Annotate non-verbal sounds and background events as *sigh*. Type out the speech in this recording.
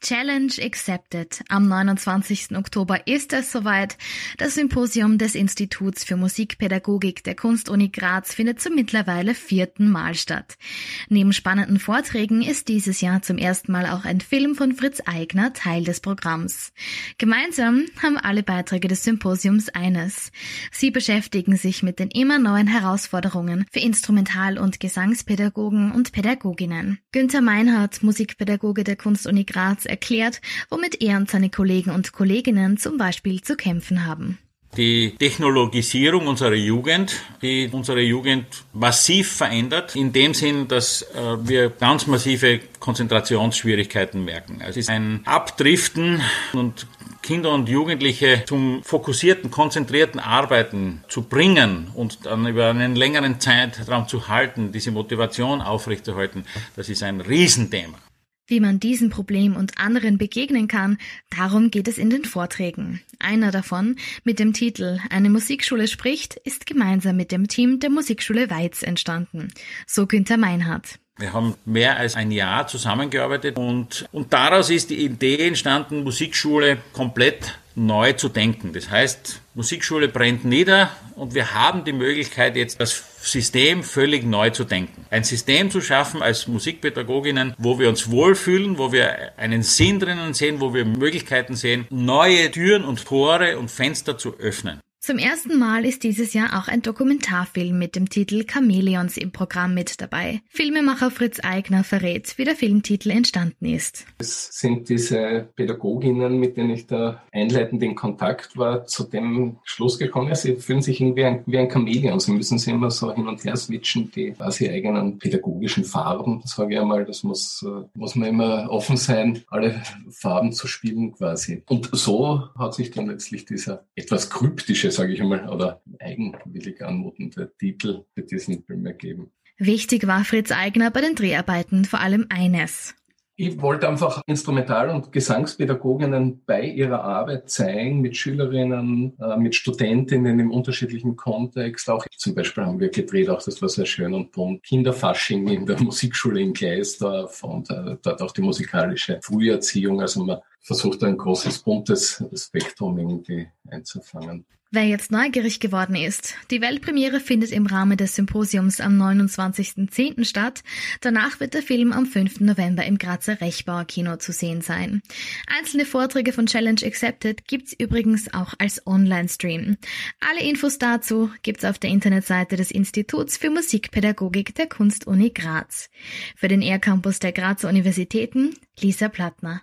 Challenge accepted. Am 29. Oktober ist es soweit. Das Symposium des Instituts für Musikpädagogik der Kunstuni Graz findet zum mittlerweile vierten Mal statt. Neben spannenden Vorträgen ist dieses Jahr zum ersten Mal auch ein Film von Fritz Eigner Teil des Programms. Gemeinsam haben alle Beiträge des Symposiums eines. Sie beschäftigen sich mit den immer neuen Herausforderungen für Instrumental- und Gesangspädagogen und Pädagoginnen. Günther Meinhardt, Musikpädagoge der Kunstuni Graz, erklärt, womit er und seine Kollegen und Kolleginnen zum Beispiel zu kämpfen haben. Die Technologisierung unserer Jugend, die unsere Jugend massiv verändert, in dem Sinn, dass äh, wir ganz massive Konzentrationsschwierigkeiten merken. Es ist ein Abdriften und Kinder und Jugendliche zum fokussierten, konzentrierten Arbeiten zu bringen und dann über einen längeren Zeitraum zu halten, diese Motivation aufrechterhalten, das ist ein Riesenthema. Wie man diesem Problem und anderen begegnen kann, darum geht es in den Vorträgen. Einer davon, mit dem Titel Eine Musikschule spricht, ist gemeinsam mit dem Team der Musikschule Weiz entstanden. So Günther Meinhardt. Wir haben mehr als ein Jahr zusammengearbeitet und, und daraus ist die Idee entstanden, Musikschule komplett neu zu denken. Das heißt, Musikschule brennt nieder und wir haben die Möglichkeit, jetzt das System völlig neu zu denken. Ein System zu schaffen als Musikpädagoginnen, wo wir uns wohlfühlen, wo wir einen Sinn drinnen sehen, wo wir Möglichkeiten sehen, neue Türen und Tore und Fenster zu öffnen. Zum ersten Mal ist dieses Jahr auch ein Dokumentarfilm mit dem Titel Chamäleons im Programm mit dabei. Filmemacher Fritz Eigner verrät, wie der Filmtitel entstanden ist. Es sind diese Pädagoginnen, mit denen ich da einleitend in Kontakt war, zu dem Schluss gekommen, sie fühlen sich irgendwie ein, wie ein Chamäleon. Sie müssen sich immer so hin und her switchen, die quasi eigenen pädagogischen Farben, sage ich einmal. Das muss, äh, muss man immer offen sein, alle Farben zu spielen quasi. Und so hat sich dann letztlich dieser etwas kryptische sage ich einmal, oder eigenwillig anmutende Titel für diesen Film ergeben. Wichtig war Fritz Eigner bei den Dreharbeiten vor allem eines. Ich wollte einfach Instrumental- und Gesangspädagoginnen bei ihrer Arbeit zeigen, mit Schülerinnen, äh, mit Studentinnen im unterschiedlichen Kontext. Auch zum Beispiel haben wir gedreht, auch das war sehr schön und bunt, Kinderfasching in der *laughs* Musikschule in Gleisdorf und äh, dort auch die musikalische Früherziehung. Also man versucht ein großes, buntes Spektrum irgendwie einzufangen. Wer jetzt neugierig geworden ist, die Weltpremiere findet im Rahmen des Symposiums am 29.10. statt. Danach wird der Film am 5. November im Grazer Rechbauer Kino zu sehen sein. Einzelne Vorträge von Challenge Accepted gibt's übrigens auch als Online-Stream. Alle Infos dazu gibt's auf der Internetseite des Instituts für Musikpädagogik der Kunstuni Graz. Für den Air-Campus der Grazer Universitäten Lisa Plattner.